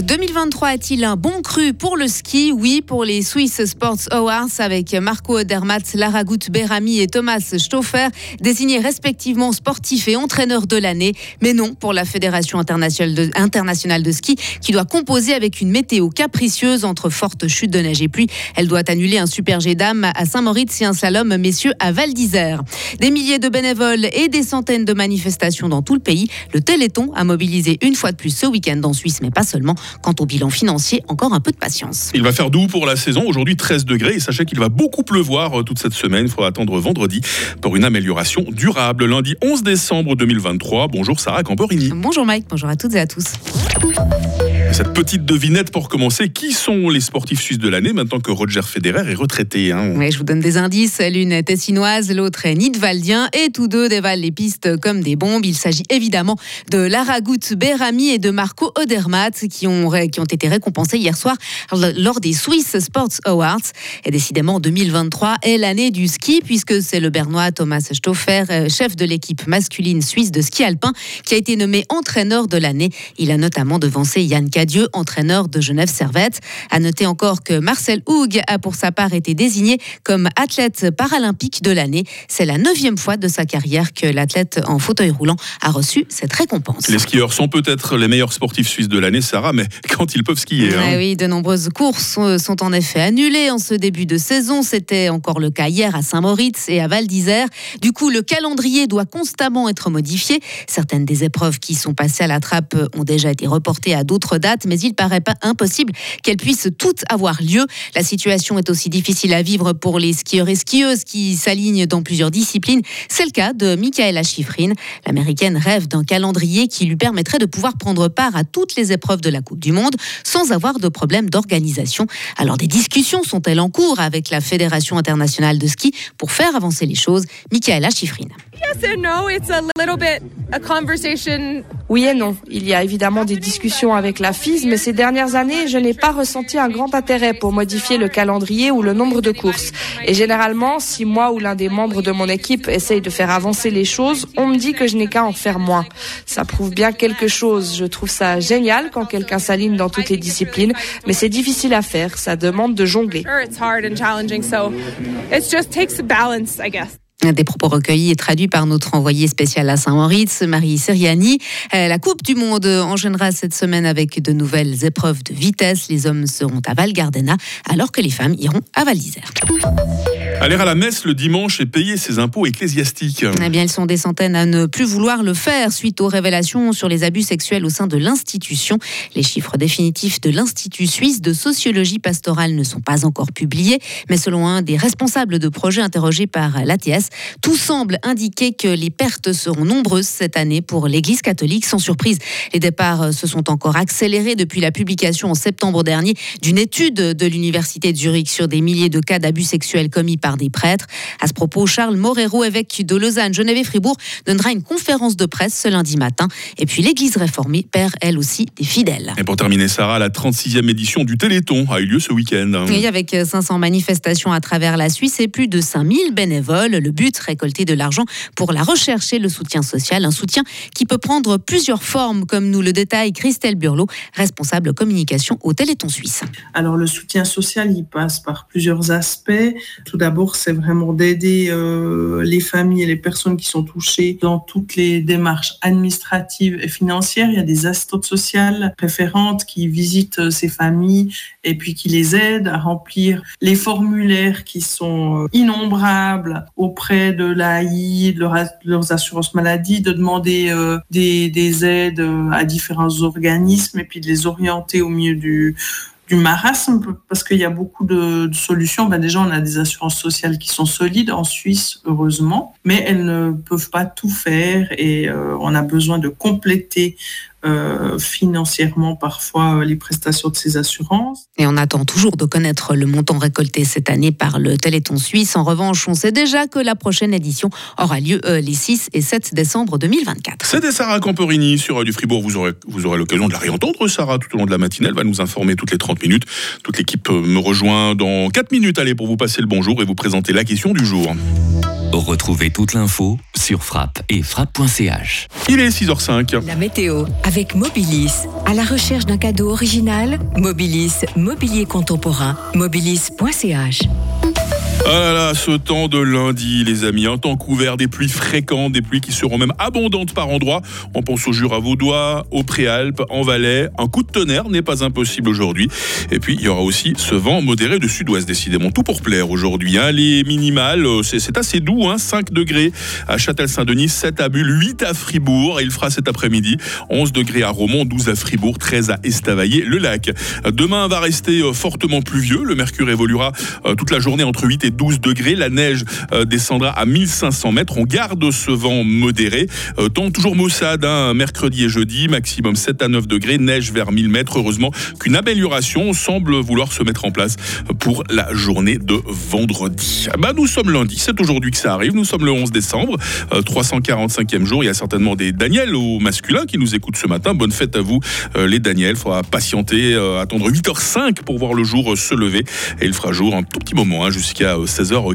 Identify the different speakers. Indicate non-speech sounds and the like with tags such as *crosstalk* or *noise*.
Speaker 1: 2023 est-il un bon cru pour le ski? Oui, pour les Swiss Sports Awards avec Marco Odermatt, Lara Berami et Thomas Stauffer, désignés respectivement sportifs et entraîneurs de l'année. Mais non pour la Fédération internationale de, internationale de ski qui doit composer avec une météo capricieuse entre fortes chutes de neige et pluie. Elle doit annuler un super G d'âme à Saint-Moritz et un slalom messieurs à Val d'Isère. Des milliers de bénévoles et des centaines de manifestations dans tout le pays. Le Téléthon a mobilisé une fois de plus ce week-end en Suisse, mais pas seulement. Quant au bilan financier, encore un peu de patience.
Speaker 2: Il va faire doux pour la saison. Aujourd'hui, 13 degrés. Et sachez qu'il va beaucoup pleuvoir euh, toute cette semaine. Il faudra attendre vendredi pour une amélioration durable. Lundi 11 décembre 2023. Bonjour Sarah Camporini.
Speaker 1: Bonjour Mike. Bonjour à toutes et à tous.
Speaker 2: Cette petite devinette pour commencer, qui sont les sportifs suisses de l'année maintenant que Roger Federer est retraité
Speaker 1: hein? Je vous donne des indices. L'une est tessinoise, l'autre est nidwaldien et tous deux dévalent les pistes comme des bombes. Il s'agit évidemment de Lara Gut Berami et de Marco Odermatt qui ont, été récompensés hier soir lors des Swiss Sports Awards. Et décidément, 2023 est l'année du ski puisque c'est le Bernois Thomas Stauffer, euh, chef de l'équipe masculine suisse de ski alpin, qui a été nommé entraîneur de l'année. Il a notamment devancé Yann Dieu, entraîneur de Genève Servette. À noter encore que Marcel Houg a pour sa part été désigné comme athlète paralympique de l'année. C'est la neuvième fois de sa carrière que l'athlète en fauteuil roulant a reçu cette récompense.
Speaker 2: Les skieurs sont peut-être les meilleurs sportifs suisses de l'année, Sarah, mais *laughs* quand ils peuvent skier.
Speaker 1: Hein. Oui, de nombreuses courses sont en effet annulées en ce début de saison. C'était encore le cas hier à Saint-Moritz et à Val d'Isère. Du coup, le calendrier doit constamment être modifié. Certaines des épreuves qui sont passées à la trappe ont déjà été reportées à d'autres dates mais il paraît pas impossible qu'elles puissent toutes avoir lieu. La situation est aussi difficile à vivre pour les skieurs et skieuses qui s'alignent dans plusieurs disciplines. C'est le cas de Michaela Schifrin. L'américaine rêve d'un calendrier qui lui permettrait de pouvoir prendre part à toutes les épreuves de la Coupe du Monde sans avoir de problème d'organisation. Alors des discussions sont-elles en cours avec la Fédération internationale de ski pour faire avancer les choses? Michaela Schifrin.
Speaker 3: Oui et non. Il y a évidemment des discussions avec la FIS, mais ces dernières années, je n'ai pas ressenti un grand intérêt pour modifier le calendrier ou le nombre de courses. Et généralement, si moi ou l'un des membres de mon équipe essaye de faire avancer les choses, on me dit que je n'ai qu'à en faire moins. Ça prouve bien quelque chose. Je trouve ça génial quand quelqu'un s'aligne dans toutes les disciplines, mais c'est difficile à faire. Ça demande de jongler.
Speaker 1: Des propos recueillis et traduits par notre envoyé spécial à Saint-Moritz, Marie Seriani. Euh, la Coupe du Monde enchaînera cette semaine avec de nouvelles épreuves de vitesse. Les hommes seront à Val Gardena, alors que les femmes iront à Val d'Isère.
Speaker 2: Aller à la messe le dimanche et payer ses impôts ecclésiastiques.
Speaker 1: Eh bien, ils sont des centaines à ne plus vouloir le faire suite aux révélations sur les abus sexuels au sein de l'institution. Les chiffres définitifs de l'Institut suisse de sociologie pastorale ne sont pas encore publiés, mais selon un des responsables de projet interrogés par l'ATS, tout semble indiquer que les pertes seront nombreuses cette année pour l'Église catholique. Sans surprise, les départs se sont encore accélérés depuis la publication en septembre dernier d'une étude de l'Université de Zurich sur des milliers de cas d'abus sexuels commis par des prêtres. À ce propos, Charles Morero, évêque de Lausanne, Genève et Fribourg, donnera une conférence de presse ce lundi matin. Et puis l'Église réformée perd elle aussi des fidèles.
Speaker 2: Et pour terminer, Sarah, la 36e édition du Téléthon a eu lieu ce week-end.
Speaker 1: Oui, avec 500 manifestations à travers la Suisse et plus de 5000 bénévoles. Le but, récolter de l'argent pour la recherche et le soutien social. Un soutien qui peut prendre plusieurs formes, comme nous le détaille Christelle Burlot, responsable communication au Téléthon suisse.
Speaker 4: Alors le soutien social, il passe par plusieurs aspects. Tout d'abord, c'est vraiment d'aider euh, les familles et les personnes qui sont touchées dans toutes les démarches administratives et financières. Il y a des assistantes sociales référentes qui visitent euh, ces familles et puis qui les aident à remplir les formulaires qui sont euh, innombrables auprès de l'AI, de, leurs assurances maladie, de demander des, des aides à différents organismes et puis de les orienter au milieu du du marasme parce qu'il y a beaucoup de, solutions. Ben déjà, on a des assurances sociales qui sont solides en Suisse, heureusement, mais elles ne peuvent pas tout faire et euh, on a besoin de compléter euh, financièrement parfois euh, les prestations de ces assurances.
Speaker 1: Et on attend toujours de connaître le montant récolté cette année par le Téléthon suisse. En revanche, on sait déjà que la prochaine édition aura lieu euh, les 6 et 7 décembre 2024.
Speaker 2: C'était Sarah Camporini sur du Fribourg. Vous aurez, vous aurez l'occasion de la réentendre, Sarah, tout au long de la matinée. Elle va nous informer toutes les 30 minutes. Toute l'équipe me rejoint dans 4 minutes. Allez, pour vous passer le bonjour et vous présenter la question du jour.
Speaker 5: Retrouvez toute l'info sur frappe et frappe.ch.
Speaker 2: Il est 6h05.
Speaker 6: La météo avec Mobilis. À la recherche d'un cadeau original, Mobilis, mobilier contemporain, mobilis.ch.
Speaker 2: Ah là là, ce temps de lundi, les amis, un temps couvert, des pluies fréquentes, des pluies qui seront même abondantes par endroits. On pense au Jura vaudois, aux Préalpes, en Valais. Un coup de tonnerre n'est pas impossible aujourd'hui. Et puis, il y aura aussi ce vent modéré de sud-ouest, décidément. Tout pour plaire aujourd'hui. Hein. Les minimales, euh, c'est assez doux, hein. 5 degrés à Châtel-Saint-Denis, 7 à Bulle, 8 à Fribourg. Et il fera cet après-midi 11 degrés à Romont, 12 à Fribourg, 13 à Estavayer-le-Lac. Demain va rester euh, fortement pluvieux. Le mercure évoluera euh, toute la journée entre 8 et 12 degrés. La neige euh, descendra à 1500 mètres. On garde ce vent modéré. Euh, temps toujours maussade, hein, mercredi et jeudi, maximum 7 à 9 degrés, neige vers 1000 mètres. Heureusement qu'une amélioration semble vouloir se mettre en place pour la journée de vendredi. Bah, nous sommes lundi, c'est aujourd'hui que ça arrive. Nous sommes le 11 décembre, 345e jour. Il y a certainement des Daniel au masculin qui nous écoutent ce matin. Bonne fête à vous, les Daniel. Faudra patienter, attendre 8h05 pour voir le jour se lever. Et il fera jour un tout petit moment, hein, jusqu'à 16h40.